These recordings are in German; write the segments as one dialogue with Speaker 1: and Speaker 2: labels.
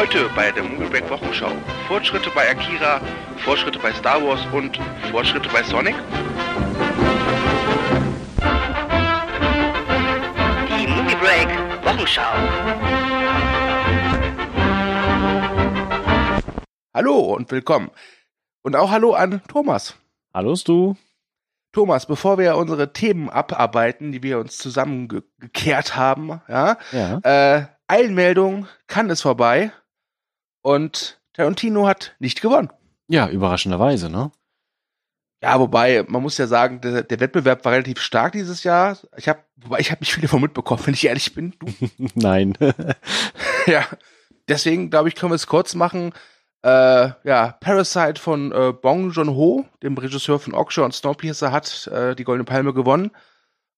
Speaker 1: Heute bei der Movie Break Wochenschau. Fortschritte bei Akira, Fortschritte bei Star Wars und Fortschritte bei Sonic?
Speaker 2: Die Movie Break Wochenschau.
Speaker 1: Hallo und willkommen. Und auch Hallo an Thomas.
Speaker 3: Hallo du.
Speaker 1: Thomas, bevor wir unsere Themen abarbeiten, die wir uns zusammengekehrt haben, ja,
Speaker 3: Ja.
Speaker 1: äh, Eilmeldung, kann es vorbei. Und Tarantino hat nicht gewonnen.
Speaker 3: Ja, überraschenderweise, ne?
Speaker 1: Ja, wobei, man muss ja sagen, der, der Wettbewerb war relativ stark dieses Jahr. Ich habe, wobei ich habe nicht viel davon mitbekommen, wenn ich ehrlich bin. Du?
Speaker 3: Nein.
Speaker 1: ja. Deswegen, glaube ich, können wir es kurz machen. Äh, ja, Parasite von äh, Bong Joon-ho, dem Regisseur von Okja und Snowpiercer, hat äh, die Goldene Palme gewonnen.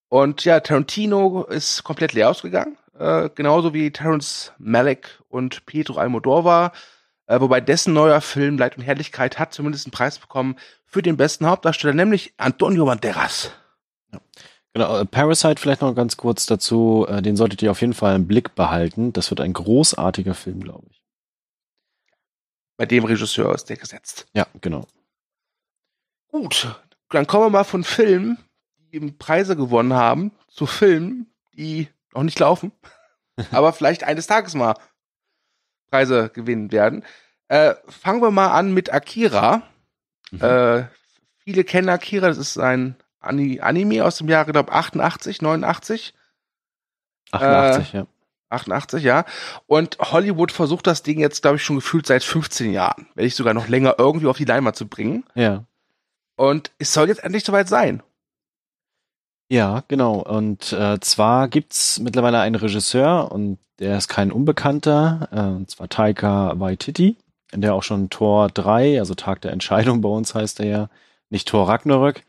Speaker 1: Und ja, Tarantino ist komplett leer ausgegangen. Äh, genauso wie Terrence Malick und Pedro Almodovar. Äh, wobei dessen neuer Film Leid und Herrlichkeit hat zumindest einen Preis bekommen für den besten Hauptdarsteller, nämlich Antonio Banderas.
Speaker 3: genau, äh, Parasite vielleicht noch ganz kurz dazu. äh, Den solltet ihr auf jeden Fall im Blick behalten. Das wird ein großartiger Film, glaube ich.
Speaker 1: Bei dem Regisseur ist der gesetzt.
Speaker 3: Ja, genau.
Speaker 1: Gut, dann kommen wir mal von Filmen, die eben Preise gewonnen haben, zu Filmen, die noch nicht laufen, aber vielleicht eines Tages mal Preise gewinnen werden. Äh, fangen wir mal an mit Akira.
Speaker 3: Mhm.
Speaker 1: Äh, viele kennen Akira, das ist ein Ani Anime aus dem Jahre, glaube 88, 89.
Speaker 3: 88, ja.
Speaker 1: 88, ja. Und Hollywood versucht das Ding jetzt, glaube ich, schon gefühlt seit 15 Jahren, wenn nicht sogar noch länger, irgendwie auf die Leinwand zu bringen.
Speaker 3: Ja.
Speaker 1: Und es soll jetzt endlich soweit sein.
Speaker 3: Ja, genau. Und äh, zwar gibt's mittlerweile einen Regisseur und der ist kein Unbekannter, äh, und zwar Taika Waititi, der auch schon Tor 3, also Tag der Entscheidung bei uns heißt er ja, nicht Tor Ragnarök,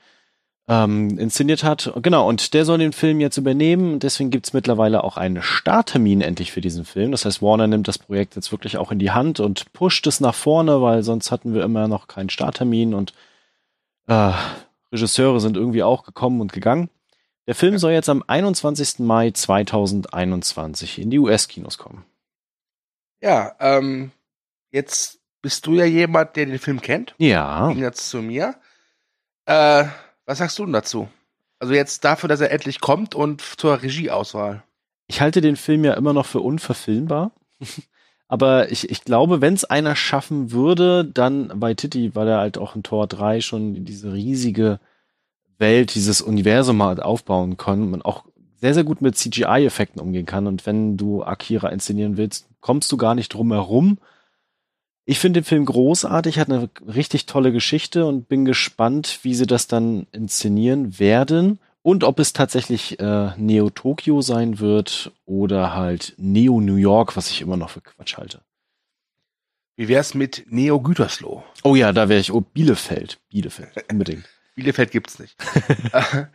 Speaker 3: ähm, inszeniert hat. Genau, und der soll den Film jetzt übernehmen deswegen gibt's mittlerweile auch einen Starttermin endlich für diesen Film. Das heißt, Warner nimmt das Projekt jetzt wirklich auch in die Hand und pusht es nach vorne, weil sonst hatten wir immer noch keinen Starttermin und äh, Regisseure sind irgendwie auch gekommen und gegangen. Der Film soll jetzt am 21. Mai 2021 in die US-Kinos kommen.
Speaker 1: Ja, ähm, jetzt bist du ja jemand, der den Film kennt.
Speaker 3: Ja,
Speaker 1: Ging jetzt zu mir. Äh, was sagst du denn dazu? Also jetzt dafür, dass er endlich kommt und zur Regieauswahl.
Speaker 3: ich halte den Film ja immer noch für unverfilmbar. Aber ich, ich glaube, wenn es einer schaffen würde, dann bei Titi, weil er halt auch in Tor 3 schon diese riesige Welt, dieses Universum halt aufbauen kann und auch sehr, sehr gut mit CGI-Effekten umgehen kann. Und wenn du Akira inszenieren willst, kommst du gar nicht drum herum. Ich finde den Film großartig, hat eine richtig tolle Geschichte und bin gespannt, wie sie das dann inszenieren werden und ob es tatsächlich äh, Neo Tokyo sein wird oder halt Neo New York, was ich immer noch für Quatsch halte.
Speaker 1: Wie wär's mit Neo Gütersloh?
Speaker 3: Oh ja, da wäre ich. Oh, Bielefeld. Bielefeld, unbedingt.
Speaker 1: Bielefeld gibt's nicht. äh,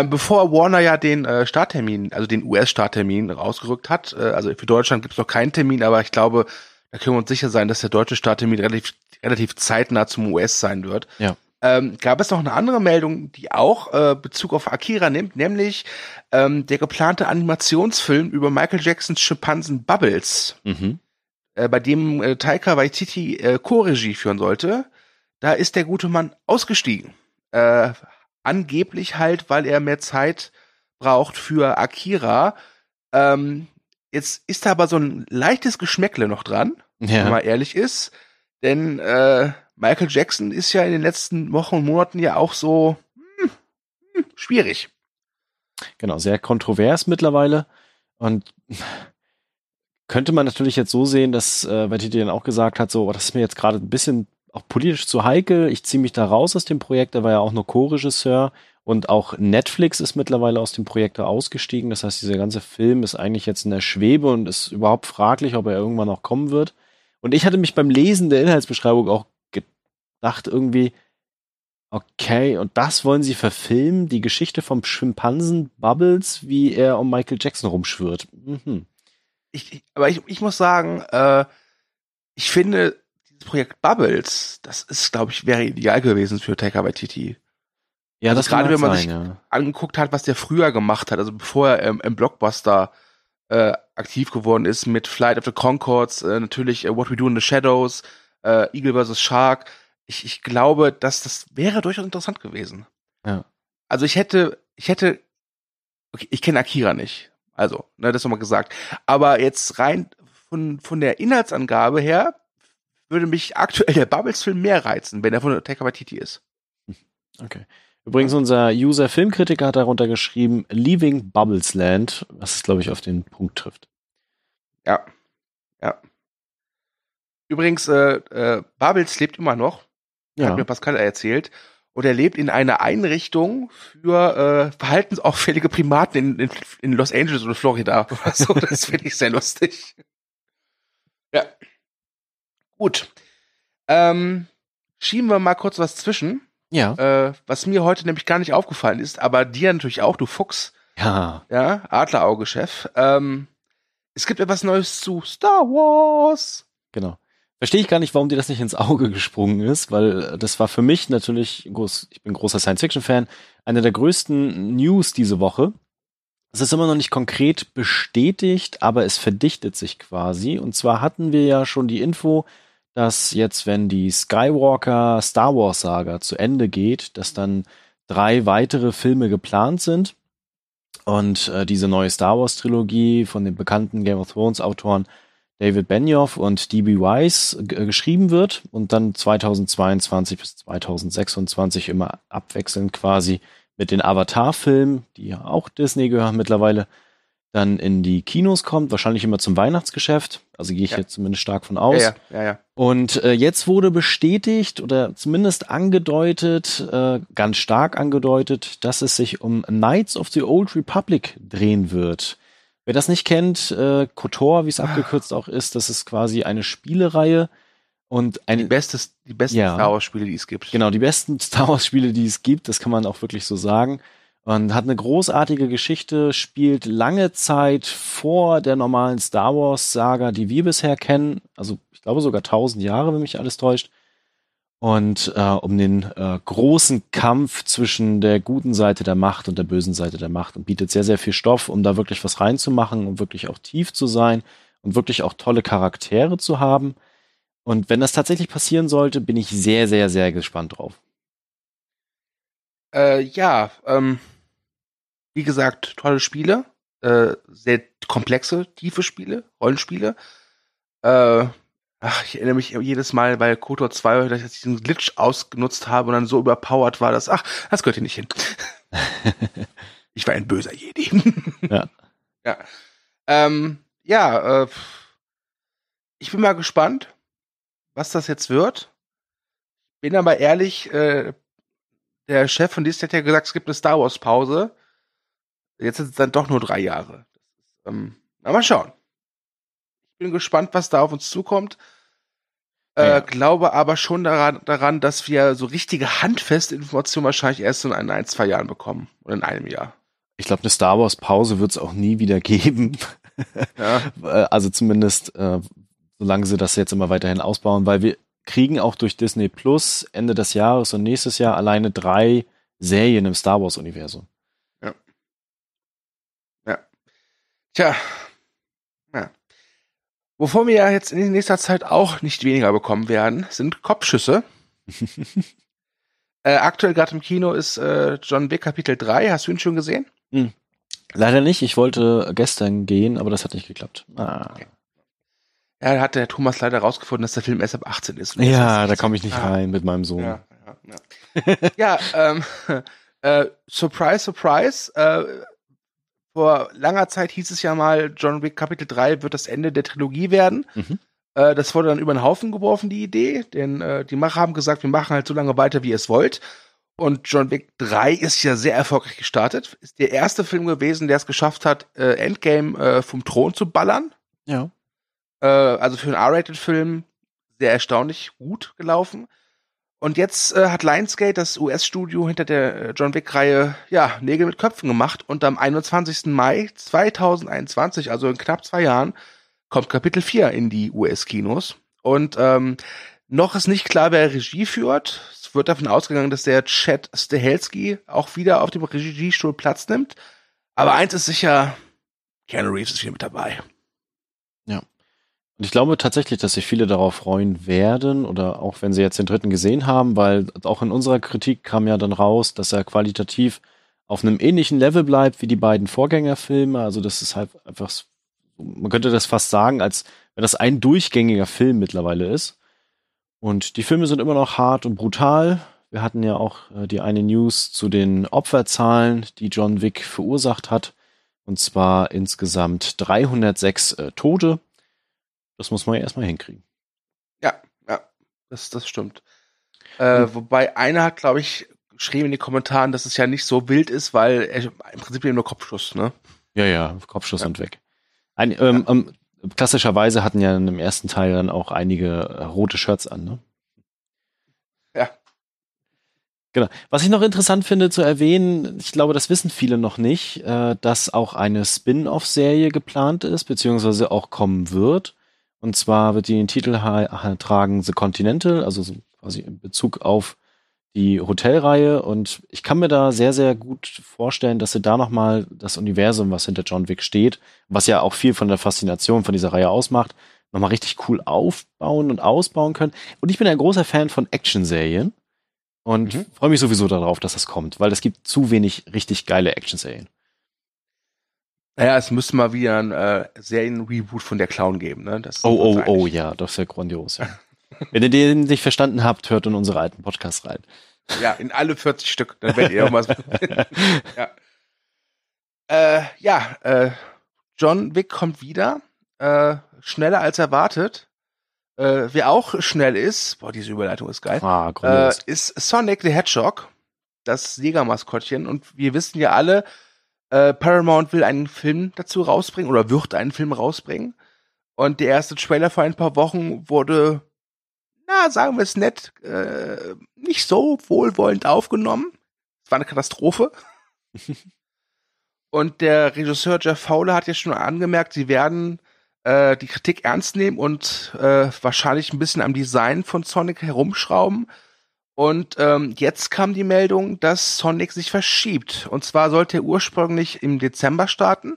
Speaker 1: äh, bevor Warner ja den äh, Starttermin, also den US-Starttermin rausgerückt hat, äh, also für Deutschland gibt's noch keinen Termin, aber ich glaube, da können wir uns sicher sein, dass der deutsche Starttermin relativ, relativ zeitnah zum US sein wird.
Speaker 3: Ja.
Speaker 1: Ähm, gab es noch eine andere Meldung, die auch äh, Bezug auf Akira nimmt, nämlich ähm, der geplante Animationsfilm über Michael Jacksons Schimpansen Bubbles,
Speaker 3: Mhm.
Speaker 1: äh, bei dem äh, Taika Waititi äh, Co-Regie führen sollte. Da ist der gute Mann ausgestiegen. Äh, angeblich halt, weil er mehr Zeit braucht für Akira. Ähm, jetzt ist da aber so ein leichtes Geschmäckle noch dran, wenn
Speaker 3: Ja.
Speaker 1: man ehrlich ist. Denn äh, Michael Jackson ist ja in den letzten Wochen und Monaten ja auch so hm, hm, schwierig.
Speaker 3: Genau, sehr kontrovers mittlerweile. Und könnte man natürlich jetzt so sehen, dass äh, Waititi dann auch gesagt hat, so, oh, das ist mir jetzt gerade ein bisschen auch politisch zu heikel. Ich ziehe mich da raus aus dem Projekt. Er war ja auch nur Co-Regisseur und auch Netflix ist mittlerweile aus dem Projekt ausgestiegen. Das heißt, dieser ganze Film ist eigentlich jetzt in der Schwebe und ist überhaupt fraglich, ob er irgendwann noch kommen wird. Und ich hatte mich beim Lesen der Inhaltsbeschreibung auch gedacht, irgendwie, okay, und das wollen sie verfilmen, die Geschichte vom Schimpansen Bubbles, wie er um Michael Jackson rumschwirrt. Mhm.
Speaker 1: Ich, aber ich, ich muss sagen, äh, ich finde, dieses Projekt Bubbles, das ist, glaube ich, wäre ideal gewesen für Taika Waititi.
Speaker 3: Ja,
Speaker 1: Also
Speaker 3: das
Speaker 1: gerade wenn man
Speaker 3: sein,
Speaker 1: sich
Speaker 3: ja.
Speaker 1: Angeguckt hat, was der früher gemacht hat, also bevor er ähm, im Blockbuster äh, aktiv geworden ist mit Flight of the Concords, äh, natürlich äh, What We Do in the Shadows, äh, Eagle vs. Shark. Ich, ich glaube, dass das wäre durchaus interessant gewesen.
Speaker 3: Ja.
Speaker 1: Also ich hätte, ich hätte, okay, ich kenne Akira nicht. Also, ne, das nochmal gesagt. Aber jetzt rein von, von der Inhaltsangabe her würde mich aktuell der Bubbles-Film mehr reizen, wenn er von Taika Waititi ist.
Speaker 3: Okay. Übrigens, unser User Filmkritiker hat darunter geschrieben, Leaving Bubbles Land, was es, glaube ich, auf den Punkt trifft.
Speaker 1: Ja. Ja. Übrigens, äh, äh, Bubbles lebt immer noch.
Speaker 3: Ja.
Speaker 1: Hat mir Pascal erzählt. Und er lebt in einer Einrichtung für äh, verhaltensauffällige Primaten in, in, in Los Angeles oder Florida oder so. Das finde ich sehr lustig. Ja. Gut. Ähm, schieben wir mal kurz was zwischen.
Speaker 3: Ja.
Speaker 1: Äh, was mir heute nämlich gar nicht aufgefallen ist, aber dir natürlich auch, du Fuchs,
Speaker 3: Ja.
Speaker 1: ja, Adlerauge-Chef. Ähm, es gibt etwas Neues zu Star Wars.
Speaker 3: Genau. Verstehe ich gar nicht, warum dir das nicht ins Auge gesprungen ist, weil äh, das war für mich natürlich, groß, ich bin großer Science-Fiction-Fan, eine der größten News diese Woche. Es ist immer noch nicht konkret bestätigt, aber es verdichtet sich quasi. Und zwar hatten wir ja schon die Info, dass jetzt, wenn die Skywalker Star Wars Saga zu Ende geht, dass dann drei weitere Filme geplant sind. Und äh, diese neue Star Wars Trilogie von den bekannten Game of Thrones Autoren David Benioff und D.B. Weiss g- geschrieben wird und dann 2022 bis 2026 immer abwechselnd quasi mit den Avatar-Filmen, die ja auch Disney gehören mittlerweile, dann in die Kinos kommt, wahrscheinlich immer zum Weihnachtsgeschäft. Also gehe ich
Speaker 1: Ja.
Speaker 3: jetzt zumindest stark von aus.
Speaker 1: Ja, ja, ja, ja.
Speaker 3: Und äh, jetzt wurde bestätigt oder zumindest angedeutet, äh, ganz stark angedeutet, dass es sich um Knights of the Old Republic drehen wird. Wer das nicht kennt, äh, KOTOR, wie es abgekürzt auch ist, das ist quasi eine Spielereihe und
Speaker 1: Die,
Speaker 3: eine,
Speaker 1: bestes, die besten
Speaker 3: Ja.
Speaker 1: Star Wars-Spiele, die es gibt.
Speaker 3: genau, die besten Star Wars Spiele, die es gibt, das kann man auch wirklich so sagen. Und hat eine großartige Geschichte, spielt lange Zeit vor der normalen Star Wars Saga, die wir bisher kennen. Also ich glaube sogar tausend Jahre, wenn mich alles täuscht. Und äh, um den äh, großen Kampf zwischen der guten Seite der Macht und der bösen Seite der Macht und bietet sehr, sehr viel Stoff, um da wirklich was reinzumachen und wirklich auch tief zu sein und wirklich auch tolle Charaktere zu haben. Und wenn das tatsächlich passieren sollte, bin ich sehr, sehr, sehr gespannt drauf.
Speaker 1: Äh, ja, ähm, wie gesagt, tolle Spiele, äh, sehr komplexe, tiefe Spiele, Rollenspiele. Äh, ach, ich erinnere mich jedes Mal bei KOTOR 2, dass ich diesen Glitch ausgenutzt habe und dann so überpowered war, dass, ach, das gehört hier nicht hin. ich war ein böser Jedi.
Speaker 3: Ja.
Speaker 1: Ja. Ähm, ja, äh, ich bin mal gespannt, was das jetzt wird. Bin aber ehrlich, äh, der Chef von Disney hat ja gesagt, es gibt eine Star Wars Pause. Jetzt sind es dann doch nur drei Jahre. Ähm, na, mal schauen. Ich bin gespannt, was da auf uns zukommt. Äh,
Speaker 3: Ja.
Speaker 1: Glaube aber schon daran, daran, dass wir so richtige handfeste Informationen wahrscheinlich erst in ein, ein, zwei Jahren bekommen. Oder in einem Jahr.
Speaker 3: Ich glaube, eine Star Wars Pause wird es auch nie wieder geben.
Speaker 1: Ja.
Speaker 3: Also zumindest, äh, solange sie das jetzt immer weiterhin ausbauen, weil wir kriegen auch durch Disney Plus Ende des Jahres und nächstes Jahr alleine drei Serien im Star Wars Universum.
Speaker 1: Tja. Ja. Wovon wir ja jetzt in nächster Zeit auch nicht weniger bekommen werden, sind Kopfschüsse. äh, aktuell gerade im Kino ist äh, John Wick Kapitel 3. Hast du ihn schon gesehen?
Speaker 3: Leider nicht. Ich wollte gestern gehen, aber das hat nicht geklappt. Ah.
Speaker 1: Okay. Ja, da hat der Thomas leider rausgefunden, dass der Film erst ab 18 ist.
Speaker 3: Ja, da komme ich nicht
Speaker 1: Ah.
Speaker 3: rein mit meinem Sohn.
Speaker 1: Ja, ja, ja. ja ähm, äh, surprise, surprise. Äh, vor langer Zeit hieß es ja mal, John Wick Kapitel 3 wird das Ende der Trilogie werden.
Speaker 3: Mhm.
Speaker 1: Äh, das wurde dann über den Haufen geworfen, die Idee. Denn äh, die Macher haben gesagt, wir machen halt so lange weiter, wie ihr es wollt. Und John Wick 3 ist ja sehr erfolgreich gestartet. Ist der erste Film gewesen, der es geschafft hat, äh, Endgame äh, vom Thron zu ballern.
Speaker 3: Ja.
Speaker 1: Äh, also für einen R-Rated-Film sehr erstaunlich gut gelaufen. Und jetzt äh, hat Lionsgate, das US-Studio hinter der äh, John Wick-Reihe, ja, Nägel mit Köpfen gemacht. Und am 21. Mai 2021, also in knapp zwei Jahren, kommt Kapitel 4 in die US-Kinos. Und ähm, noch ist nicht klar, wer Regie führt. Es wird davon ausgegangen, dass der Chad Stahelski auch wieder auf dem Regiestuhl Platz nimmt. Aber eins ist sicher, Keanu Reeves ist hier mit dabei.
Speaker 3: Und ich glaube tatsächlich, dass sich viele darauf freuen werden oder auch wenn sie jetzt den dritten gesehen haben, weil auch in unserer Kritik kam ja dann raus, dass er qualitativ auf einem ähnlichen Level bleibt wie die beiden Vorgängerfilme. Also das ist halt einfach, man könnte das fast sagen, als wenn das ein durchgängiger Film mittlerweile ist. Und die Filme sind immer noch hart und brutal. Wir hatten ja auch äh, die eine News zu den Opferzahlen, die John Wick verursacht hat. Und zwar insgesamt 306 äh, Tote. Das muss man ja erstmal hinkriegen.
Speaker 1: Ja, ja, das, das stimmt. Äh. Wobei einer hat, glaube ich, geschrieben in den Kommentaren, dass es ja nicht so wild ist, weil er im Prinzip eben nur Kopfschuss, ne?
Speaker 3: Ja, ja, Kopfschuss
Speaker 1: Ja.
Speaker 3: und weg. Ein, ähm, ähm, klassischerweise hatten ja im ersten Teil dann auch einige äh, rote Shirts an, ne?
Speaker 1: Ja.
Speaker 3: Genau. Was ich noch interessant finde zu erwähnen, ich glaube, das wissen viele noch nicht, äh, dass auch eine Spin-off-Serie geplant ist, beziehungsweise auch kommen wird. Und zwar wird die den Titel tragen The Continental, also so quasi in Bezug auf die Hotelreihe. Und ich kann mir da sehr, sehr gut vorstellen, dass sie da nochmal das Universum, was hinter John Wick steht, was ja auch viel von der Faszination von dieser Reihe ausmacht, nochmal richtig cool aufbauen und ausbauen können. Und ich bin ein großer Fan von Action-Serien und
Speaker 1: Mhm.
Speaker 3: freue mich sowieso darauf, dass das kommt, weil es gibt zu wenig richtig geile Action-Serien.
Speaker 1: Naja, es müsste mal wieder ein äh, Serien-Reboot von der Clown geben, ne? Das
Speaker 3: Oh, oh, oh, ja, das ist ja grandios. Ja. Wenn ihr den nicht verstanden habt, hört in unsere alten Podcasts rein.
Speaker 1: Ja, in alle 40 Stück. Dann werdet ihr auch mal. ja. Äh, ja, äh, John Wick kommt wieder. Äh, schneller als erwartet. Äh, wer auch schnell ist, boah, diese Überleitung ist geil,
Speaker 3: Ah,
Speaker 1: äh, ist Sonic the Hedgehog, das Sega-Maskottchen. Und wir wissen ja alle, äh, Paramount will einen Film dazu rausbringen oder wird einen Film rausbringen. Und der erste Trailer vor ein paar Wochen wurde, na, sagen wir es nett, äh, nicht so wohlwollend aufgenommen. Es war eine Katastrophe. und der Regisseur Jeff Fowler hat ja schon angemerkt, sie werden äh, die Kritik ernst nehmen und äh, wahrscheinlich ein bisschen am Design von Sonic herumschrauben. Und ähm, jetzt kam die Meldung, dass Sonic sich verschiebt. Und zwar sollte er ursprünglich im Dezember starten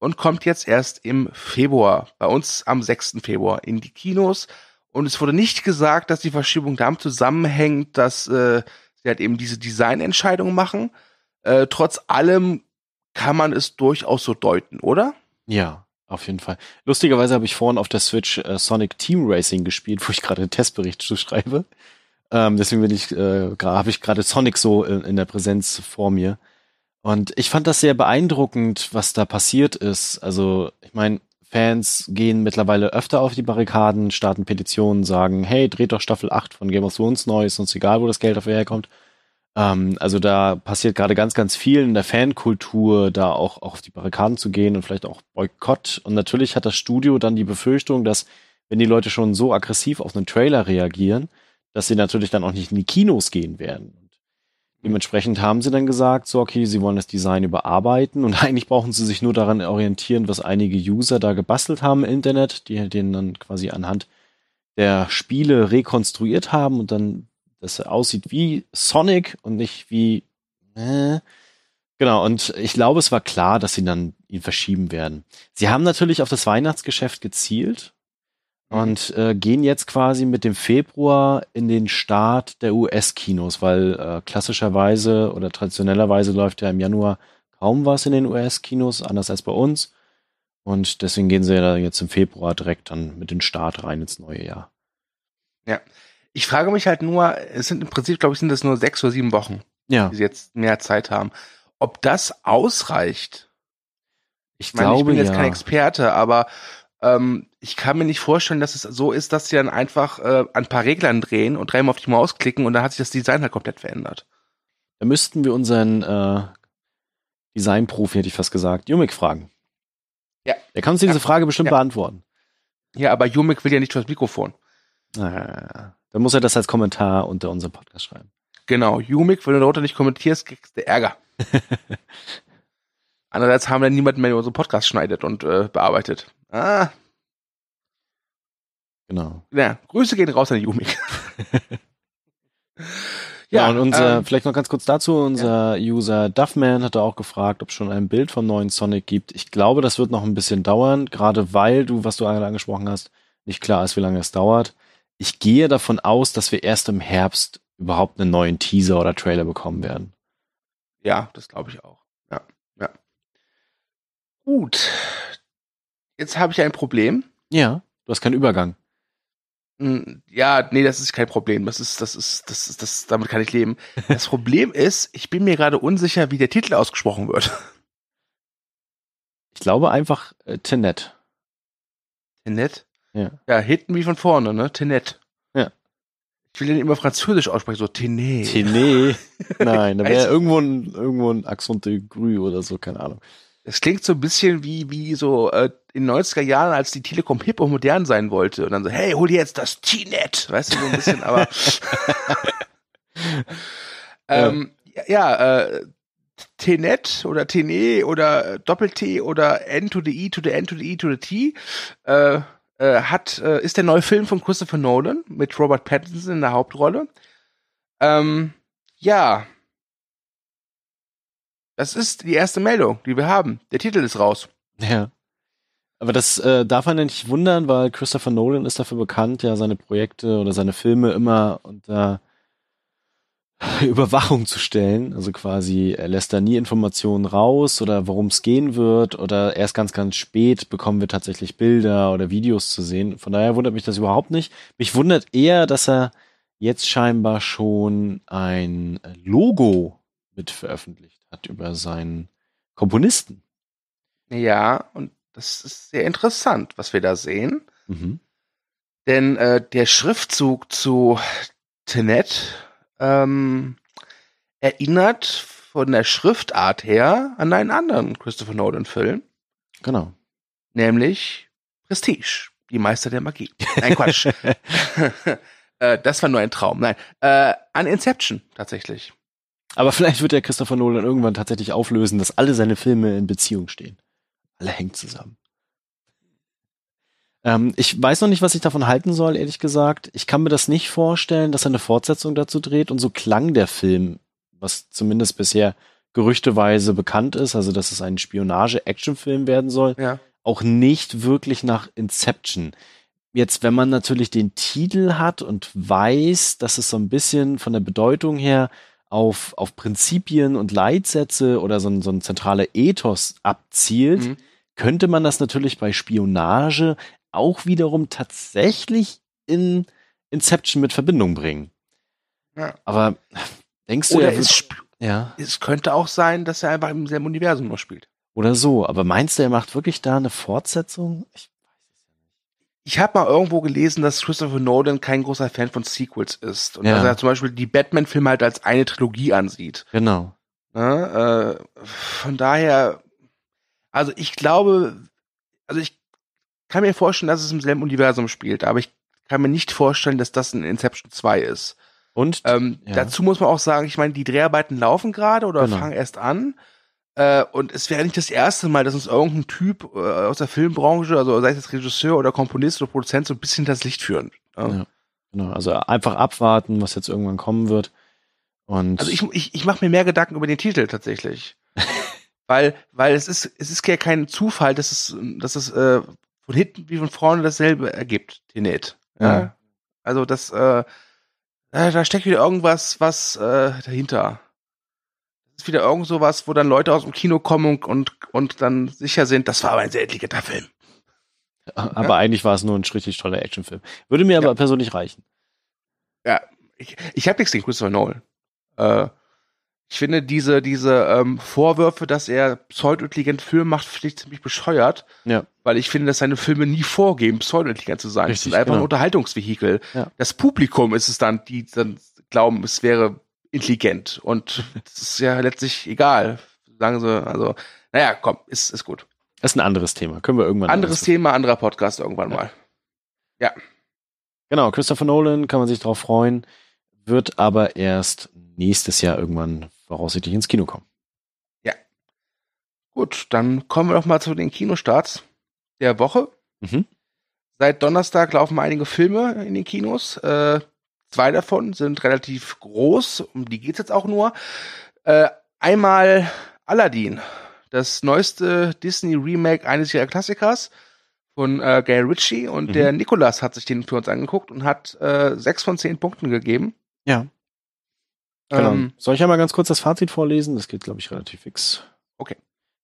Speaker 1: und kommt jetzt erst im Februar, bei uns am 6. Februar in die Kinos. Und es wurde nicht gesagt, dass die Verschiebung damit zusammenhängt, dass äh, sie halt eben diese Designentscheidung machen. Äh, trotz allem kann man es durchaus so deuten, oder?
Speaker 3: Ja, auf jeden Fall. Lustigerweise habe ich vorhin auf der Switch äh, Sonic Team Racing gespielt, wo ich gerade einen Testbericht zu schreibe. Ähm, deswegen bin ich, äh, habe ich gerade Sonic so in, in der Präsenz vor mir. Und ich fand das sehr beeindruckend, was da passiert ist. Also, ich meine, Fans gehen mittlerweile öfter auf die Barrikaden, starten Petitionen, sagen, hey, dreht doch Staffel 8 von Game of Thrones neu, ist uns egal, wo das Geld dafür herkommt. Ähm, also da passiert gerade ganz, ganz viel in der Fankultur, da auch, auch auf die Barrikaden zu gehen und vielleicht auch Boykott. Und natürlich hat das Studio dann die Befürchtung, dass wenn die Leute schon so aggressiv auf einen Trailer reagieren, dass sie natürlich dann auch nicht in die Kinos gehen werden. Und dementsprechend haben sie dann gesagt, so okay, sie wollen das Design überarbeiten. Und eigentlich brauchen sie sich nur daran orientieren, was einige User da gebastelt haben im Internet, die den dann quasi anhand der Spiele rekonstruiert haben und dann das aussieht wie Sonic und nicht wie äh, genau und ich glaube es war klar dass sie dann ihn verschieben werden. Sie haben natürlich auf das Weihnachtsgeschäft gezielt und äh, gehen jetzt quasi mit dem Februar in den Start der US-Kinos, weil äh, klassischerweise oder traditionellerweise läuft ja im Januar kaum was in den US-Kinos, anders als bei uns. Und deswegen gehen sie ja jetzt im Februar direkt dann mit dem Start rein ins neue Jahr.
Speaker 1: Ich frage mich halt nur, es sind im Prinzip, glaube ich, sind das nur sechs oder sieben Wochen,
Speaker 3: Ja,
Speaker 1: die sie jetzt mehr Zeit haben. Ob das ausreicht?
Speaker 3: ich
Speaker 1: Ich meine, ich
Speaker 3: glaube
Speaker 1: bin jetzt
Speaker 3: ja.
Speaker 1: kein Experte, aber ähm, ich kann mir nicht vorstellen, dass es so ist, dass sie dann einfach äh, ein paar Reglern drehen und dreimal auf die Maus klicken und dann hat sich das Design halt komplett verändert.
Speaker 3: Da müssten wir unseren äh, Designprofi, hätte ich fast gesagt, Jumik fragen.
Speaker 1: Ja.
Speaker 3: Der kann uns diese
Speaker 1: Ja.
Speaker 3: Frage bestimmt
Speaker 1: Ja.
Speaker 3: beantworten.
Speaker 1: Ja, aber Jumik will ja nicht fürs Mikrofon.
Speaker 3: Ah, dann muss er das als Kommentar unter unserem Podcast schreiben.
Speaker 1: Genau, Jumik, wenn du darunter nicht kommentierst, kriegst du Ärger. Andererseits haben wir niemanden mehr, der unseren Podcast schneidet und äh, bearbeitet. Ah,
Speaker 3: Genau.
Speaker 1: ja, Grüße gehen raus an Jumik.
Speaker 3: Ja,
Speaker 1: Ja,
Speaker 3: und unser,
Speaker 1: ähm,
Speaker 3: vielleicht noch ganz kurz dazu, unser User Duffman hatte auch gefragt, ob es schon ein Bild vom neuen Sonic gibt. Ich glaube, das wird noch ein bisschen dauern, gerade weil du, was du gerade angesprochen hast, nicht klar ist, wie lange es dauert. Ich gehe davon aus, dass wir erst im Herbst überhaupt einen neuen Teaser oder Trailer bekommen werden.
Speaker 1: Ja, das glaube ich auch. Gut. Jetzt habe ich ein Problem.
Speaker 3: Ja, du hast keinen Übergang.
Speaker 1: Hm, Ja, nee, das ist kein Problem. Das ist, das ist, das ist, das, damit kann ich leben. Das Problem ist, ich bin mir gerade unsicher, wie der Titel ausgesprochen wird.
Speaker 3: Ich glaube einfach äh, Tenet.
Speaker 1: Tenet?
Speaker 3: Ja.
Speaker 1: Ja, hinten wie von vorne, ne? Tenet.
Speaker 3: Ja.
Speaker 1: Ich will den immer französisch aussprechen, so Tenet.
Speaker 3: Tenet. Nein, da wäre irgendwo ein, irgendwo ein Accent de Grü oder so, keine Ahnung.
Speaker 1: Das klingt so ein bisschen wie, wie so äh, in den 90er Jahren, als die Telekom hip und modern sein wollte. Und dann so, hey, hol dir jetzt das T-Net. Weißt du, so ein bisschen, aber. ähm, ja, äh, T-Net oder T-Ne oder Doppel-T oder N to the E to the N to the E to the T äh, äh, hat, äh, ist der neue Film von Christopher Nolan mit Robert Pattinson in der Hauptrolle. Ähm, ja. Das ist die erste Meldung, die wir haben. Der Titel ist raus.
Speaker 3: Ja. Aber das äh, darf man nicht wundern, weil Christopher Nolan ist dafür bekannt, ja seine Projekte oder seine Filme immer unter Überwachung zu stellen. Also quasi, er lässt da nie Informationen raus oder worum es gehen wird oder erst ganz, ganz spät bekommen wir tatsächlich Bilder oder Videos zu sehen. Von daher wundert mich das überhaupt nicht. Mich wundert eher, dass er jetzt scheinbar schon ein Logo mit veröffentlicht hat über seinen Komponisten.
Speaker 1: Ja, und das ist sehr interessant, was wir da sehen.
Speaker 3: Mhm.
Speaker 1: Denn äh, der Schriftzug zu Tenet ähm, erinnert von der Schriftart her an einen anderen Christopher Nolan-Film,
Speaker 3: Genau.
Speaker 1: nämlich Prestige, die Meister der Magie. Nein, Quatsch. äh, das war nur ein Traum. Nein, äh, an Inception tatsächlich.
Speaker 3: Aber vielleicht wird der Christopher Nolan irgendwann tatsächlich auflösen, dass alle seine Filme in Beziehung stehen. Alle hängen zusammen. Ähm, ich weiß noch nicht, was ich davon halten soll, ehrlich gesagt. Ich kann mir das nicht vorstellen, dass er eine Fortsetzung dazu dreht. Und so klang der Film, was zumindest bisher gerüchteweise bekannt ist, also dass es ein Spionage-Action-Film werden soll,
Speaker 1: Ja.
Speaker 3: auch nicht wirklich nach Inception. Jetzt, wenn man natürlich den Titel hat und weiß, dass es so ein bisschen von der Bedeutung her auf, auf Prinzipien und Leitsätze oder so ein, so ein zentraler Ethos abzielt,
Speaker 1: Mhm.
Speaker 3: könnte man das natürlich bei Spionage auch wiederum tatsächlich in Inception mit Verbindung bringen.
Speaker 1: Ja.
Speaker 3: Aber denkst du,
Speaker 1: Oder
Speaker 3: er wird-
Speaker 1: es,
Speaker 3: ja,
Speaker 1: es könnte auch sein, dass er einfach im selben Universum noch spielt.
Speaker 3: oder so. Aber meinst du, er macht wirklich da eine Fortsetzung? Ich,
Speaker 1: Ich habe mal irgendwo gelesen, dass Christopher Nolan kein großer Fan von Sequels ist. Und
Speaker 3: Ja.
Speaker 1: dass er zum Beispiel die Batman-Filme halt als eine Trilogie ansieht.
Speaker 3: genau.
Speaker 1: Ne? Äh, von daher, also ich glaube, also ich kann mir vorstellen, dass es im selben Universum spielt, aber ich kann mir nicht vorstellen, dass das ein Inception 2 ist.
Speaker 3: Und
Speaker 1: Ähm,
Speaker 3: Ja.
Speaker 1: Dazu muss man auch sagen, ich meine, die Dreharbeiten laufen gerade oder
Speaker 3: Genau.
Speaker 1: fangen erst an. Äh, und es wäre nicht das erste Mal, dass uns irgendein Typ äh, aus der Filmbranche, also sei es jetzt Regisseur oder Komponist oder Produzent, so ein bisschen das Licht führen. Ja.
Speaker 3: Ja. Genau, also einfach abwarten, was jetzt irgendwann kommen wird. Und
Speaker 1: Also ich, ich, ich mache mir mehr Gedanken über den Titel tatsächlich. weil, weil es ist, es ist ja kein Zufall, dass es, dass es äh, von hinten wie von vorne dasselbe ergibt, Tenet. Ja.
Speaker 3: Ja.
Speaker 1: Also das, äh, äh, da steckt wieder irgendwas, was äh, dahinter. Das ist wieder irgend sowas, wo dann Leute aus dem Kino kommen und, und, dann sicher sind, das war aber ein sehr intelligenter Film.
Speaker 3: aber eigentlich war es nur ein richtig toller Actionfilm. Würde mir aber
Speaker 1: Ja.
Speaker 3: persönlich reichen.
Speaker 1: Ja, ich, ich habe nichts gegen Christopher Nolan. Äh, ich finde diese, diese ähm, Vorwürfe, dass er pseudo-intelligent Filme macht, finde ich ziemlich bescheuert.
Speaker 3: Ja.
Speaker 1: Weil ich finde, dass seine Filme nie vorgeben, pseudo-intelligent zu sein.
Speaker 3: Richtig,
Speaker 1: es ist einfach
Speaker 3: genau.
Speaker 1: ein Unterhaltungsvehikel.
Speaker 3: Ja.
Speaker 1: Das Publikum ist es dann, die dann glauben, es wäre intelligent. Und das ist ja letztlich egal. Sagen sie, also, naja, komm, ist, ist gut.
Speaker 3: Das ist ein anderes Thema. Können wir irgendwann.
Speaker 1: Anderes Thema, anderer Podcast irgendwann
Speaker 3: Ja.
Speaker 1: mal.
Speaker 3: Genau, Christopher Nolan kann man sich drauf freuen, wird aber erst nächstes Jahr irgendwann voraussichtlich ins Kino kommen.
Speaker 1: Gut, dann kommen wir doch mal zu den Kinostarts der Woche.
Speaker 3: Mhm.
Speaker 1: Seit Donnerstag laufen einige Filme in den Kinos. Äh, Zwei davon sind relativ groß, um die geht's jetzt auch nur. Äh, einmal Aladdin, das neueste Disney-Remake eines ihrer Klassikers von äh, Guy Ritchie und
Speaker 3: Mhm.
Speaker 1: der Nikolas hat sich den für uns angeguckt und hat äh, sechs von zehn Punkten gegeben.
Speaker 3: Ja. Genau.
Speaker 1: Ähm,
Speaker 3: Soll ich einmal ganz kurz das Fazit vorlesen? Das geht, glaube ich, relativ fix.
Speaker 1: Okay.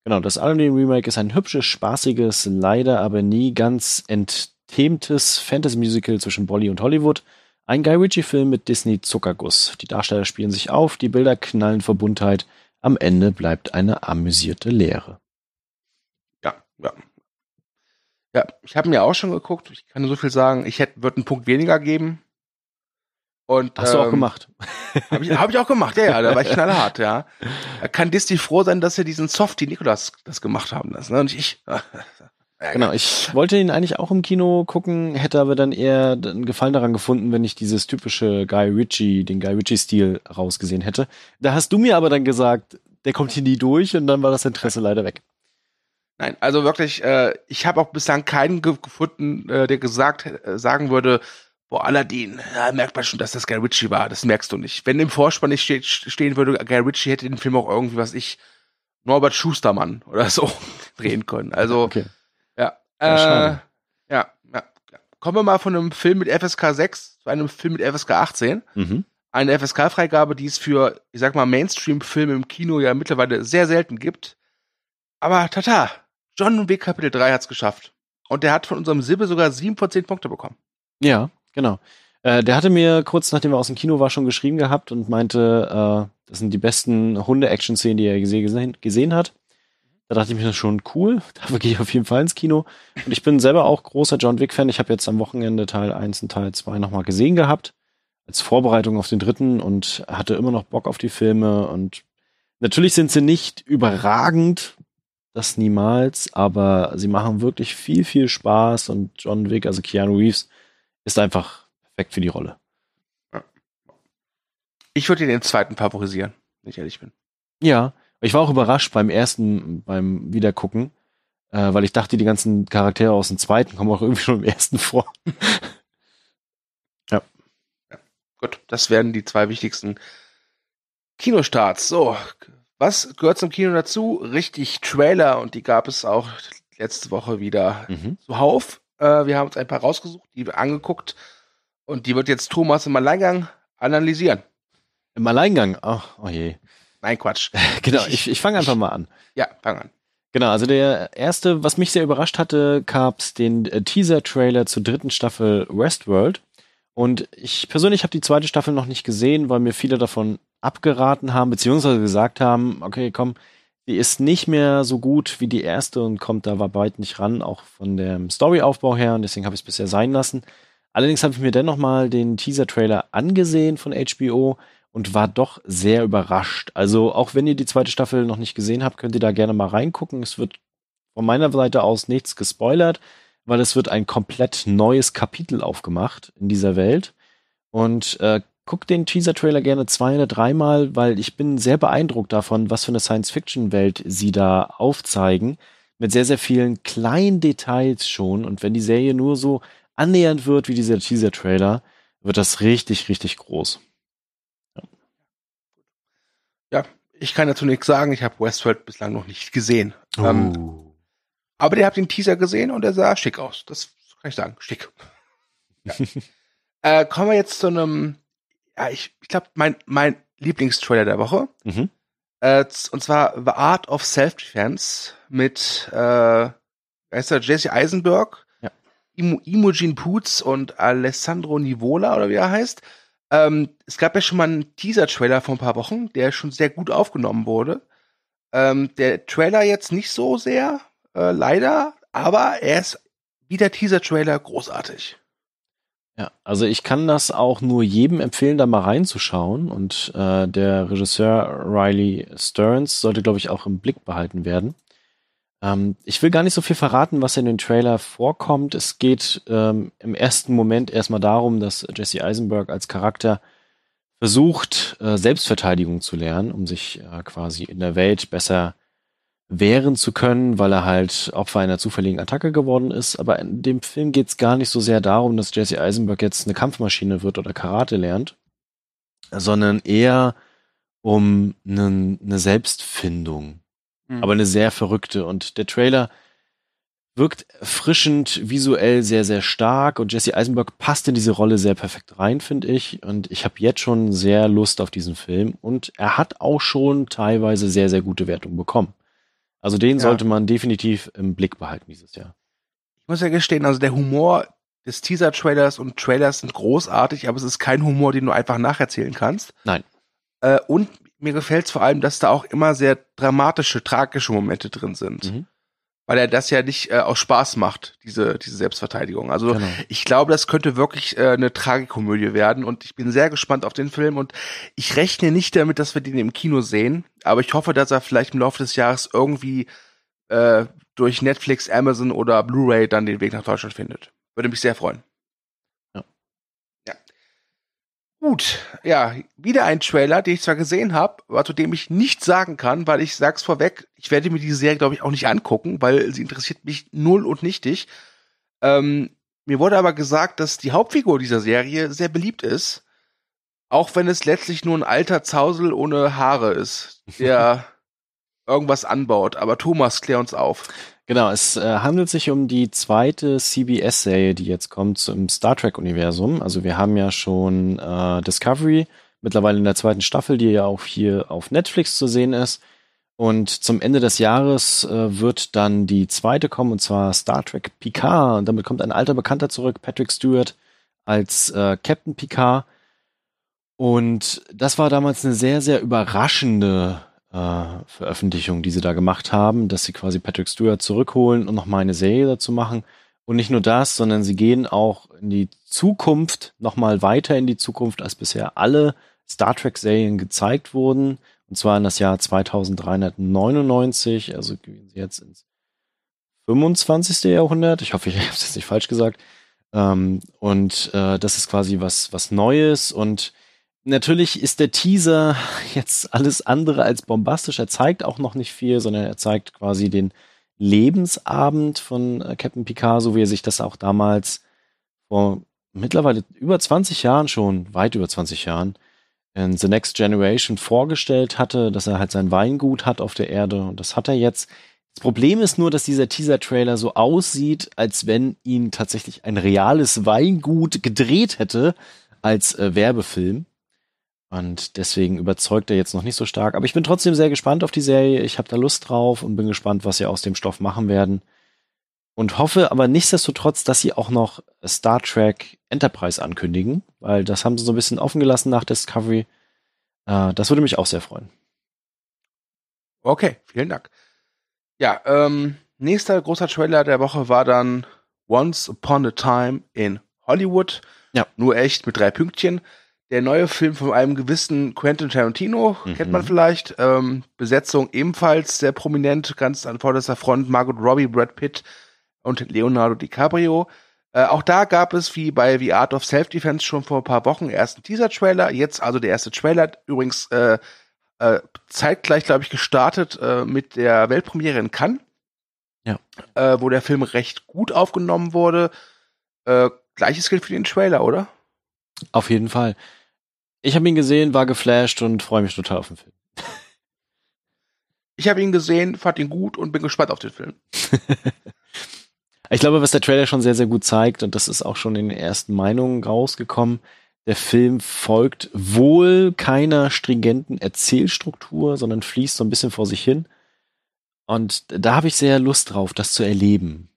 Speaker 3: Genau, das Aladdin Remake ist ein hübsches, spaßiges, leider aber nie ganz enthemtes Fantasy-Musical zwischen Bolly und Hollywood. Ein Guy Ritchie-Film mit Disney-Zuckerguss. Die Darsteller spielen sich auf, die Bilder knallen vor Buntheit. Am Ende bleibt eine amüsierte Leere.
Speaker 1: ja, ja. Ja, ich habe mir auch schon geguckt. Ich kann nur so viel sagen. Ich hätte würde einen Punkt weniger geben. Und
Speaker 3: Hast du auch
Speaker 1: ähm,
Speaker 3: gemacht?
Speaker 1: Habe ich, hab ich auch gemacht, ja, ja, da war ich knallhart, ja. Kann Disney froh sein, dass sie diesen Softie Nikolas das gemacht haben lassen, ne? Und ich.
Speaker 3: Genau, ich wollte ihn eigentlich auch im Kino gucken, hätte aber dann eher einen Gefallen daran gefunden, wenn ich dieses typische Guy Ritchie, den Guy Ritchie-Stil rausgesehen hätte. Da hast du mir aber dann gesagt, der kommt hier nie durch und dann war das Interesse leider weg.
Speaker 1: Nein, also wirklich, äh, ich habe auch bislang keinen ge gefunden, äh, der gesagt äh, sagen würde, boah, Aladdin, da merkt man schon, dass das Guy Ritchie war. Das merkst du nicht. Wenn im Vorspann nicht steht, stehen würde, Guy Ritchie hätte den Film auch irgendwie, was ich, Norbert Schustermann oder so drehen können. Also,
Speaker 3: Okay.
Speaker 1: Ja. Äh, ja, ja. Kommen wir mal von einem Film mit FSK 6 zu einem Film mit FSK 18.
Speaker 3: Mhm.
Speaker 1: Eine FSK-Freigabe, die es für, ich sag mal, Mainstream-Filme im Kino ja mittlerweile sehr selten gibt. Aber tata, John Wick Kapitel 3 hat's geschafft. Und der hat von unserem Sibbe sogar 7 von 10 Punkte bekommen.
Speaker 3: Ja, genau. Äh, der hatte mir kurz nachdem er aus dem Kino war schon geschrieben gehabt und meinte, äh, das sind die besten Hunde-Action-Szenen, die er gese gesehen, gesehen hat. Da dachte ich mir schon cool. Dafür gehe ich auf jeden Fall ins Kino. Und ich bin selber auch großer John Wick-Fan. Ich habe jetzt am Wochenende Teil 1 und Teil 2 nochmal gesehen gehabt. Als Vorbereitung auf den dritten und hatte immer noch Bock auf die Filme. Und natürlich sind sie nicht überragend, das niemals, aber sie machen wirklich viel, viel Spaß. Und John Wick, also Keanu Reeves, ist einfach perfekt für die Rolle.
Speaker 1: Ich würde den zweiten favorisieren, wenn ich ehrlich bin.
Speaker 3: Ja, ich war auch überrascht beim ersten, beim Wiedergucken, äh, weil ich dachte, die ganzen Charaktere aus dem zweiten kommen auch irgendwie schon im ersten vor.
Speaker 1: Gut, das wären die zwei wichtigsten Kinostarts. So, was gehört zum Kino dazu? Richtig Trailer und die gab es auch letzte Woche wieder
Speaker 3: Mhm.
Speaker 1: zuhauf. Äh, wir haben uns ein paar rausgesucht, die wir angeguckt und die wird jetzt Thomas im Alleingang analysieren.
Speaker 3: Im Alleingang, ach, oh je.
Speaker 1: Nein, Quatsch.
Speaker 3: Genau, ich, ich fange einfach mal an.
Speaker 1: Ja, fang an.
Speaker 3: Genau, also der erste, was mich sehr überrascht hatte, gab's den äh, Teaser-Trailer zur dritten Staffel Westworld. Und ich persönlich habe die zweite Staffel noch nicht gesehen, weil mir viele davon abgeraten haben, beziehungsweise gesagt haben, okay, komm, die ist nicht mehr so gut wie die erste und kommt da weit nicht ran, auch von dem Storyaufbau her. Und deswegen habe ich es bisher sein lassen. Allerdings habe ich mir dennoch mal den Teaser-Trailer angesehen von HBO und war doch sehr überrascht. Also auch wenn ihr die zweite Staffel noch nicht gesehen habt, könnt ihr da gerne mal reingucken. Es wird von meiner Seite aus nichts gespoilert, weil es wird ein komplett neues Kapitel aufgemacht in dieser Welt. Und äh, guckt den Teaser-Trailer gerne zwei oder dreimal, weil ich bin sehr beeindruckt davon, was für eine Science-Fiction-Welt sie da aufzeigen. Mit sehr, sehr vielen kleinen Details schon. Und wenn die Serie nur so annähernd wird wie dieser Teaser-Trailer, wird das richtig, richtig groß.
Speaker 1: Ja, ich kann dazu nichts sagen. Ich habe Westworld bislang noch nicht gesehen. Ähm,
Speaker 3: Uh.
Speaker 1: aber ihr habt den Teaser gesehen und er sah schick aus. Das kann ich sagen. Schick. Ja. äh, kommen wir jetzt zu einem, ja, ich, ich glaube, mein, mein Lieblingstrailer der Woche.
Speaker 3: Mhm.
Speaker 1: Äh, und zwar The Art of Self-Defense mit, äh, wer ist der, Jesse Eisenberg,
Speaker 3: Ja.
Speaker 1: Imo, Imogen Poots und Alessandro Nivola oder wie er heißt. Ähm, es gab ja schon mal einen Teaser-Trailer vor ein paar Wochen, der schon sehr gut aufgenommen wurde. Ähm, der Trailer jetzt nicht so sehr, äh, leider, aber er ist wie der Teaser-Trailer großartig.
Speaker 3: Ja, also ich kann das auch nur jedem empfehlen, da mal reinzuschauen. Und äh, der Regisseur Riley Stearns sollte, glaube ich, auch im Blick behalten werden. Ähm, ich will gar nicht so viel verraten, was in den Trailer vorkommt. Es geht ähm, im ersten Moment erstmal darum, dass Jesse Eisenberg als Charakter versucht, äh, Selbstverteidigung zu lernen, um sich äh, quasi in der Welt besser wehren zu können, weil er halt Opfer einer zufälligen Attacke geworden ist. Aber in dem Film geht es gar nicht so sehr darum, dass Jesse Eisenberg jetzt eine Kampfmaschine wird oder Karate lernt, sondern eher um eine, eine Selbstfindung. Mhm. Aber eine sehr verrückte. Und der Trailer wirkt frischend, visuell sehr, sehr stark und Jesse Eisenberg passt in diese Rolle sehr perfekt rein, finde ich. Und ich habe jetzt schon sehr Lust auf diesen Film und er hat auch schon teilweise sehr, sehr gute Wertungen bekommen. Also den ja. sollte man definitiv im Blick behalten dieses Jahr.
Speaker 1: Ich muss ja gestehen, also der Humor des Teaser-Trailers und Trailers sind großartig, aber es ist kein Humor, den du einfach nacherzählen kannst.
Speaker 3: Nein.
Speaker 1: Äh, und mir gefällt es vor allem, dass da auch immer sehr dramatische, tragische Momente drin sind. Mhm weil er das ja nicht äh, aus Spaß macht, diese, diese Selbstverteidigung. Also genau. ich glaube, das könnte wirklich äh, eine Tragikomödie werden und ich bin sehr gespannt auf den Film und ich rechne nicht damit, dass wir den im Kino sehen, aber ich hoffe, dass er vielleicht im Laufe des Jahres irgendwie äh, durch Netflix, Amazon oder Blu-ray dann den Weg nach Deutschland findet. Würde mich sehr freuen. Gut, ja, wieder ein Trailer, den ich zwar gesehen habe, aber zu dem ich nichts sagen kann, weil ich sag's vorweg, ich werde mir diese Serie, glaube ich, auch nicht angucken, weil sie interessiert mich null und nichtig. Ähm, mir wurde aber gesagt, dass die Hauptfigur dieser Serie sehr beliebt ist, auch wenn es letztlich nur ein alter Zausel ohne Haare ist, der irgendwas anbaut. Aber Thomas, klär uns auf.
Speaker 3: Genau, es äh, handelt sich um die zweite CBS-Serie, die jetzt kommt zum Star Trek-Universum. Also wir haben ja schon äh, Discovery, mittlerweile in der zweiten Staffel, die ja auch hier auf Netflix zu sehen ist. Und zum Ende des Jahres äh, wird dann die zweite kommen, und zwar Star Trek Picard. Und damit kommt ein alter Bekannter zurück, Patrick Stewart, als äh, Captain Picard. Und das war damals eine sehr, sehr überraschende Veröffentlichung, die sie da gemacht haben, dass sie quasi Patrick Stewart zurückholen und nochmal eine Serie dazu machen. Und nicht nur das, sondern sie gehen auch in die Zukunft, nochmal weiter in die Zukunft, als bisher alle Star Trek-Serien gezeigt wurden. Und zwar in das Jahr 2399, also gehen sie jetzt ins 25. Jahrhundert. Ich hoffe, ich habe es jetzt nicht falsch gesagt. Ähm, und äh, das ist quasi was, was Neues und Natürlich ist der Teaser jetzt alles andere als bombastisch. Er zeigt auch noch nicht viel, sondern er zeigt quasi den Lebensabend von äh, Captain Picard, so wie er sich das auch damals vor mittlerweile über 20 Jahren schon, weit über 20 Jahren, in The Next Generation vorgestellt hatte, dass er halt sein Weingut hat auf der Erde und das hat er jetzt. Das Problem ist nur, dass dieser Teaser-Trailer so aussieht, als wenn ihn tatsächlich ein reales Weingut gedreht hätte als äh, Werbefilm. Und deswegen überzeugt er jetzt noch nicht so stark. Aber ich bin trotzdem sehr gespannt auf die Serie. Ich habe da Lust drauf und bin gespannt, was sie aus dem Stoff machen werden. Und hoffe aber nichtsdestotrotz, dass sie auch noch Star Trek Enterprise ankündigen, weil das haben sie so ein bisschen offen gelassen nach Discovery. Äh, das würde mich auch sehr freuen.
Speaker 1: Okay, vielen Dank. Ja, ähm, nächster großer Trailer der Woche war dann Once Upon a Time in Hollywood. Ja. Nur echt mit drei Pünktchen der neue Film von einem gewissen Quentin Tarantino, mhm. kennt man vielleicht. Ähm, Besetzung ebenfalls sehr prominent, ganz an vorderster Front, Margot Robbie, Brad Pitt und Leonardo DiCaprio. Äh, auch da gab es, wie bei The Art of Self-Defense schon vor ein paar Wochen, ersten Teaser-Trailer. Jetzt also der erste Trailer, übrigens äh, äh, zeitgleich, glaube ich, gestartet äh, mit der Weltpremiere in Cannes. Ja. Äh, wo der Film recht gut aufgenommen wurde. Äh, gleiches gilt für den Trailer, oder?
Speaker 3: Auf jeden Fall. Ich habe ihn gesehen, war geflasht und freue mich total auf den Film.
Speaker 1: Ich habe ihn gesehen, fand ihn gut und bin gespannt auf den Film.
Speaker 3: ich glaube, was der Trailer schon sehr, sehr gut zeigt, und das ist auch schon in den ersten Meinungen rausgekommen, der Film folgt wohl keiner stringenten Erzählstruktur, sondern fließt so ein bisschen vor sich hin. Und da habe ich sehr Lust drauf, das zu erleben.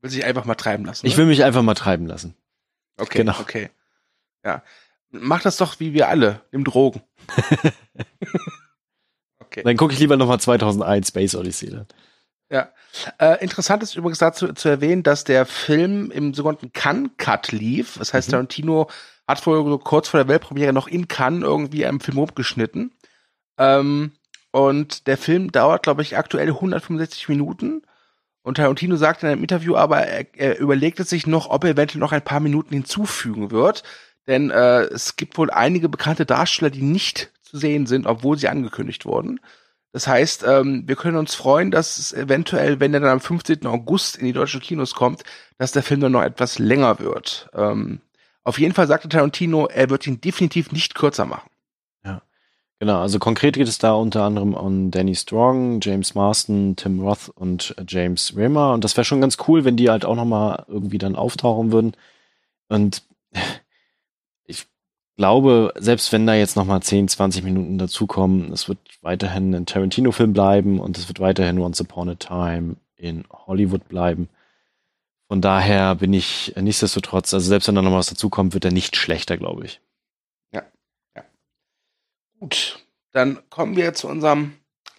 Speaker 1: Will sich einfach mal treiben lassen.
Speaker 3: Ich ne? will mich einfach mal treiben lassen.
Speaker 1: Okay, genau. okay. Ja. Mach das doch wie wir alle, nimm Drogen.
Speaker 3: okay. Dann gucke ich lieber nochmal 2001 Space Odyssey dann.
Speaker 1: Ja. Äh, interessant ist übrigens dazu zu erwähnen, dass der Film im sogenannten Cannes-Cut lief. Das heißt, mhm. Tarantino hat so kurz vor der Weltpremiere noch in Cannes irgendwie einen Film umgeschnitten. Ähm, und der Film dauert, glaube ich, aktuell 165 Minuten. Und Tarantino sagt in einem Interview aber, er, er überlegt sich noch, ob er eventuell noch ein paar Minuten hinzufügen wird. Denn äh, es gibt wohl einige bekannte Darsteller, die nicht zu sehen sind, obwohl sie angekündigt wurden. Das heißt, ähm, wir können uns freuen, dass es eventuell, wenn er dann am 15. August in die deutschen Kinos kommt, dass der Film dann noch etwas länger wird. Ähm, auf jeden Fall sagte Tarantino, er wird ihn definitiv nicht kürzer machen.
Speaker 3: Genau. Also konkret geht es da unter anderem um Danny Strong, James Marston, Tim Roth und James Rimmer. Und das wäre schon ganz cool, wenn die halt auch nochmal irgendwie dann auftauchen würden. Und ich glaube, selbst wenn da jetzt nochmal 10, 20 Minuten dazukommen, es wird weiterhin ein Tarantino-Film bleiben und es wird weiterhin Once Upon a Time in Hollywood bleiben. Von daher bin ich nichtsdestotrotz, also selbst wenn da noch was dazukommt, wird er nicht schlechter, glaube ich.
Speaker 1: Gut, dann kommen wir zu unserem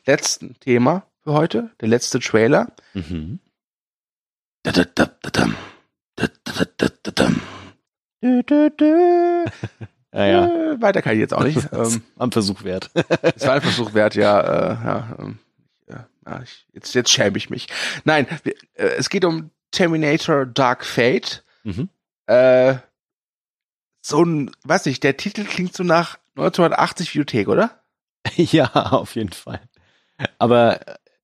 Speaker 1: letzten Thema für heute, der letzte Trailer. Mhm. ja, ja. Äh, weiter kann ich jetzt auch nicht.
Speaker 3: Ähm, Am Versuch wert.
Speaker 1: Es war ein Versuch wert, ja. Äh, ja, ähm, ja ich, jetzt, jetzt schäme ich mich. Nein, wir, äh, es geht um Terminator Dark Fate. Mhm. Äh, so ein, weiß nicht, der Titel klingt so nach 1980 Videothek, oder?
Speaker 3: ja, auf jeden Fall. Aber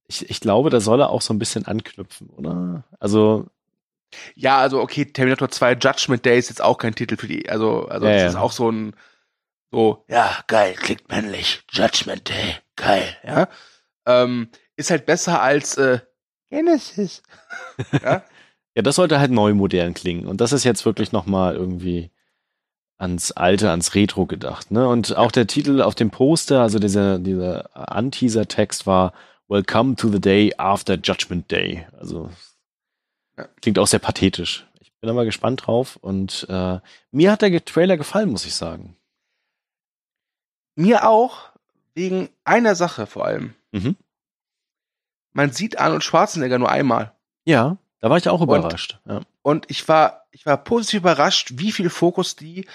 Speaker 3: ich, ich glaube, da soll er auch so ein bisschen anknüpfen, oder? Also.
Speaker 1: Ja, also okay, Terminator 2 Judgment Day ist jetzt auch kein Titel für die, also, also ja, das ja. ist auch so ein, so, ja, geil, klingt männlich, Judgment Day, geil, ja. Ähm, ist halt besser als äh, Genesis.
Speaker 3: ja? Ja, das sollte halt neu modern klingen. Und das ist jetzt wirklich nochmal irgendwie ans Alte, ans Retro gedacht. Ne? Und auch der Titel auf dem Poster, also dieser, dieser Anteaser-Text war Welcome to the Day After Judgment Day. Also klingt auch sehr pathetisch. Ich bin aber gespannt drauf und äh, mir hat der Trailer gefallen, muss ich sagen.
Speaker 1: Mir auch, wegen einer Sache vor allem. Mhm. Man sieht Arnold Schwarzenegger nur einmal.
Speaker 3: Ja. Da war ich auch überrascht.
Speaker 1: Und, ja. Und ich war, ich war positiv überrascht, wie viel Fokus die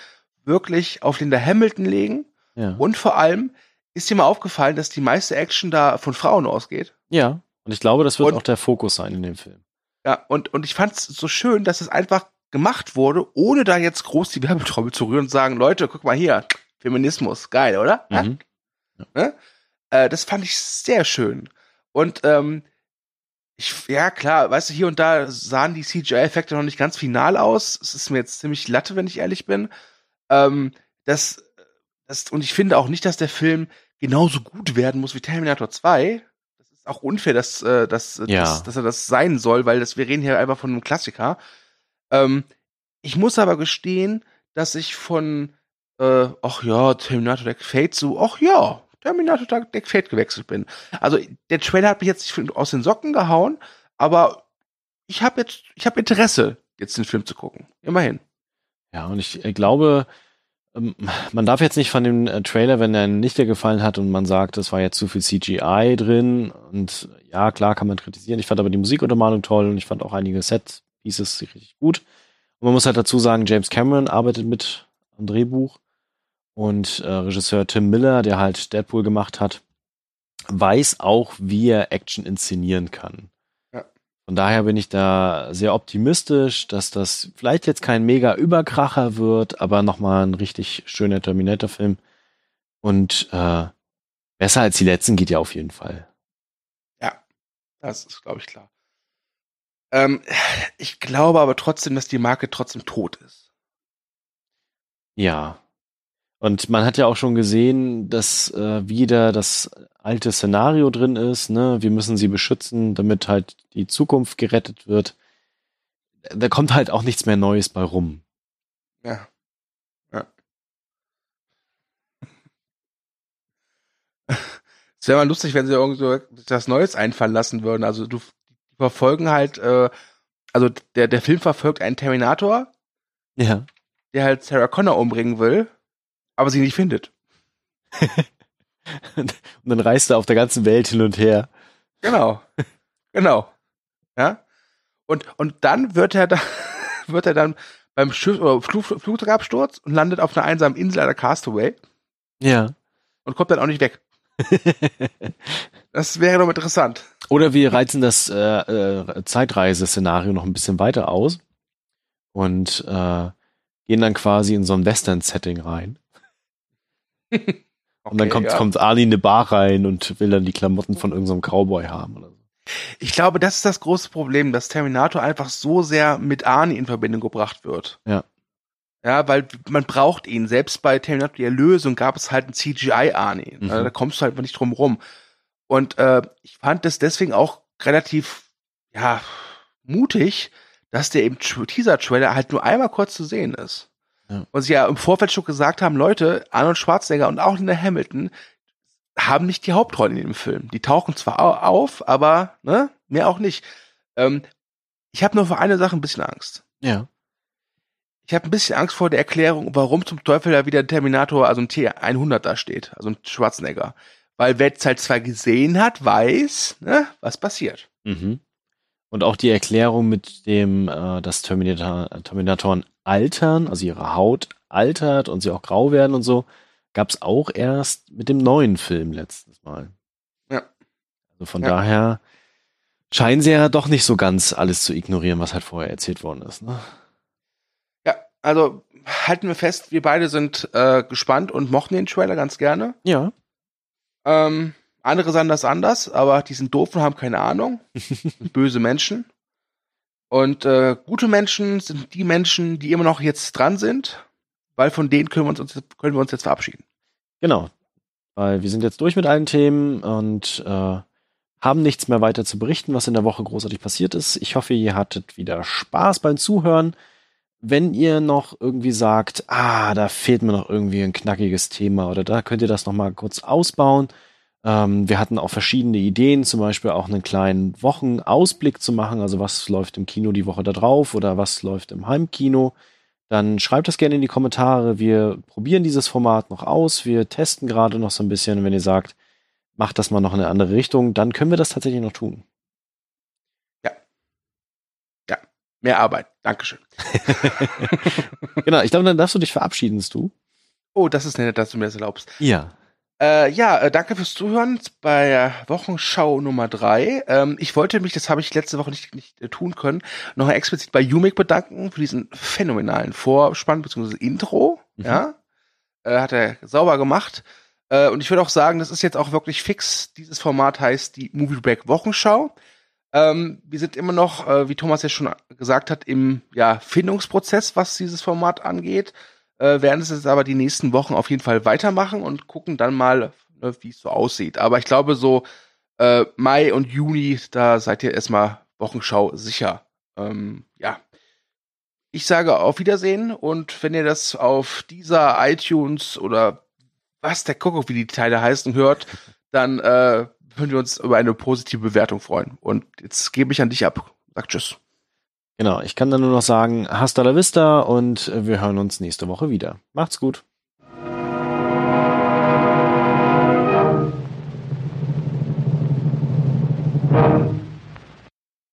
Speaker 1: wirklich auf Linda Hamilton legen. Ja. Und vor allem ist dir mal aufgefallen, dass die meiste Action da von Frauen ausgeht.
Speaker 3: Ja. Und ich glaube, das wird und, auch der Fokus sein in dem Film.
Speaker 1: Ja, und, und ich fand es so schön, dass es einfach gemacht wurde, ohne da jetzt groß die Werbetrommel zu rühren und sagen, Leute, guck mal hier, Feminismus, geil, oder? Mhm. Ja? Ne? Äh, das fand ich sehr schön. Und ähm, ich, ja klar, weißt du, hier und da sahen die CGI-Effekte noch nicht ganz final aus. Es ist mir jetzt ziemlich latte, wenn ich ehrlich bin. Ähm, das, das, und ich finde auch nicht, dass der Film genauso gut werden muss wie Terminator 2. Das ist auch unfair, dass, äh, dass, ja. dass, dass er das sein soll, weil das, wir reden hier einfach von einem Klassiker. Ähm, ich muss aber gestehen, dass ich von, äh, ach ja, Terminator Dark Fate so, ach ja, Terminator Dark Fate gewechselt bin. Also der Trailer hat mich jetzt nicht aus den Socken gehauen, aber ich habe jetzt, ich habe Interesse, jetzt den Film zu gucken. Immerhin.
Speaker 3: Ja, und ich, ich glaube, ähm, man darf jetzt nicht von dem äh, Trailer, wenn er nicht dir gefallen hat und man sagt, es war jetzt zu viel CGI drin und ja, klar kann man kritisieren. Ich fand aber die Musikuntermalung toll und ich fand auch einige Set-Pieces richtig gut. Und man muss halt dazu sagen, James Cameron arbeitet mit am Drehbuch und äh, Regisseur Tim Miller, der halt Deadpool gemacht hat, weiß auch, wie er Action inszenieren kann. Ja. Von daher bin ich da sehr optimistisch, dass das vielleicht jetzt kein mega Überkracher wird, aber nochmal ein richtig schöner Terminator-Film. Und äh, besser als die letzten geht ja auf jeden Fall.
Speaker 1: Ja, das ist, glaube ich, klar. Ähm, ich glaube aber trotzdem, dass die Marke trotzdem tot ist.
Speaker 3: Ja, und man hat ja auch schon gesehen, dass äh, wieder das alte Szenario drin ist. Ne? Wir müssen sie beschützen, damit halt die Zukunft gerettet wird. Da kommt halt auch nichts mehr Neues bei rum.
Speaker 1: Ja. Ja. Es wäre mal lustig, wenn sie irgendwo das Neues einfallen lassen würden. Also du die verfolgen halt, äh, also der, der Film verfolgt einen Terminator,
Speaker 3: ja.
Speaker 1: der halt Sarah Connor umbringen will aber sie nicht findet.
Speaker 3: und dann reist er auf der ganzen Welt hin und her.
Speaker 1: Genau. Genau. Ja. Und, und dann wird er da, wird er dann beim Schiff oder Flug, Flugzeugabsturz und landet auf einer einsamen Insel einer Castaway.
Speaker 3: Ja.
Speaker 1: Und kommt dann auch nicht weg. das wäre doch interessant.
Speaker 3: Oder wir reizen das äh, äh, Zeitreise-Szenario noch ein bisschen weiter aus und äh, gehen dann quasi in so ein Western-Setting rein. Und dann
Speaker 1: Okay,
Speaker 3: kommt,
Speaker 1: ja.
Speaker 3: kommt Ali in eine Bar rein und will dann die Klamotten von irgendeinem Cowboy haben oder so.
Speaker 1: Ich glaube, das ist das große Problem, dass Terminator einfach so sehr mit Arnie in Verbindung gebracht wird.
Speaker 3: Ja.
Speaker 1: Ja, weil man braucht ihn. Selbst bei Terminator die Erlösung gab es halt einen CGI-Arnie.
Speaker 3: Mhm.
Speaker 1: Da kommst du halt nicht drum rum. Und äh, ich fand das deswegen auch relativ, ja, mutig, dass der im Tr- Teaser-Trailer halt nur einmal kurz zu sehen ist.
Speaker 3: Ja.
Speaker 1: Und sie ja im Vorfeld schon gesagt haben, Leute, Arnold Schwarzenegger und auch Linda Hamilton haben nicht die Hauptrolle in dem Film. Die tauchen zwar au- auf, aber ne, mehr auch nicht. Ähm, ich habe nur für eine Sache ein bisschen Angst.
Speaker 3: Ja.
Speaker 1: Ich habe ein bisschen Angst vor der Erklärung, warum zum Teufel da wieder ein Terminator, also ein T100 da steht, also ein Schwarzenegger. Weil wer Teil 2 gesehen hat, weiß, ne, was passiert.
Speaker 3: Mhm. Und auch die Erklärung mit dem, äh, dass Terminator, Terminatoren altern, also ihre Haut altert und sie auch grau werden und so, gab es auch erst mit dem neuen Film letztes Mal.
Speaker 1: Ja.
Speaker 3: Also von
Speaker 1: Ja.
Speaker 3: daher scheinen sie ja doch nicht so ganz alles zu ignorieren, was halt vorher erzählt worden ist. Ne?
Speaker 1: Ja, also halten wir fest, wir beide sind äh, gespannt und mochten den Trailer ganz gerne.
Speaker 3: Ja.
Speaker 1: Ähm, andere sahen das anders, aber die sind doof und haben keine Ahnung. Böse Menschen. Und äh, gute Menschen sind die Menschen, die immer noch jetzt dran sind, weil von denen können wir uns, uns können wir uns jetzt verabschieden.
Speaker 3: Genau. Weil wir sind jetzt durch mit allen Themen und äh, haben nichts mehr weiter zu berichten, was in der Woche großartig passiert ist. Ich hoffe, ihr hattet wieder Spaß beim Zuhören. Wenn ihr noch irgendwie sagt, ah, da fehlt mir noch irgendwie ein knackiges Thema oder da könnt ihr das noch mal kurz ausbauen. Ähm, wir hatten auch verschiedene Ideen, zum Beispiel auch einen kleinen Wochenausblick zu machen, also was läuft im Kino die Woche da drauf oder was läuft im Heimkino. Dann schreibt das gerne in die Kommentare. Wir probieren dieses Format noch aus. Wir testen gerade noch so ein bisschen. Wenn ihr sagt, macht das mal noch in eine andere Richtung, dann können wir das tatsächlich noch tun.
Speaker 1: Mehr Arbeit. Dankeschön.
Speaker 3: genau, ich glaube, dann darfst du dich verabschieden, du.
Speaker 1: Oh, das ist nett, dass du mir das erlaubst.
Speaker 3: Ja.
Speaker 1: Äh, ja, äh, danke fürs Zuhören bei Wochenschau Nummer drei. Ähm, ich wollte mich, das habe ich letzte Woche nicht, nicht äh, tun können, noch explizit bei Umik bedanken für diesen phänomenalen Vorspann bzw. Intro.
Speaker 3: Mhm.
Speaker 1: Ja, äh, hat er sauber gemacht. Äh, und ich würde auch sagen, das ist jetzt auch wirklich fix. Dieses Format heißt die Movie Break Wochenschau. Ähm, wir sind immer noch, äh, wie Thomas ja schon gesagt hat, im ja, Findungsprozess, was dieses Format angeht äh, werden es jetzt aber die nächsten Wochen auf jeden Fall weitermachen und gucken dann mal, ne, wie es so aussieht. Aber ich glaube, so äh, Mai und Juni, da seid ihr erstmal Wochenschau sicher. Ähm, ja. Ich sage auf Wiedersehen und wenn ihr das auf dieser iTunes oder was der Kuckuck, wie die Teile heißen, hört, dann äh, würden wir uns über eine positive Bewertung freuen. Und jetzt gebe ich an dich ab. Sag Tschüss.
Speaker 3: Genau, ich kann dann nur noch sagen, hasta la vista und wir hören uns nächste Woche wieder. Macht's gut.